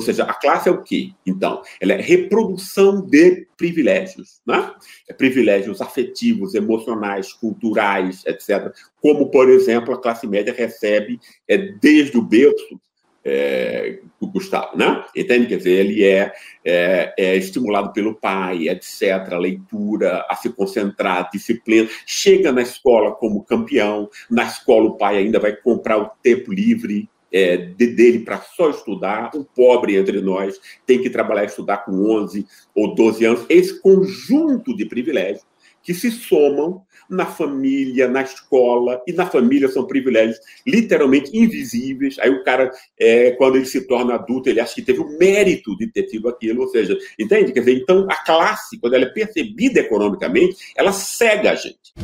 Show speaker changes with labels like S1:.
S1: seja, a classe é o quê? Então, ela é reprodução de privilégios, né? É privilégios afetivos, emocionais, culturais, etc. Como, por exemplo, a classe média recebe é, desde o berço é, o Gustavo, né? Entende? Quer dizer, ele é, é, é, estimulado pelo pai, etc., leitura, a se concentrar, disciplina. Chega na escola como campeão, na escola o pai ainda vai comprar o tempo livre é, de, dele para só estudar. O pobre entre nós tem que trabalhar e estudar com 11 ou 12 anos. Esse conjunto de privilégios que se somam na família, na escola, e na família são privilégios literalmente invisíveis. Aí o cara, é, quando ele se torna adulto, ele acha que teve o mérito de ter tido aquilo, ou seja, entende? Quer dizer, então a classe, quando ela é percebida economicamente, ela cega a gente.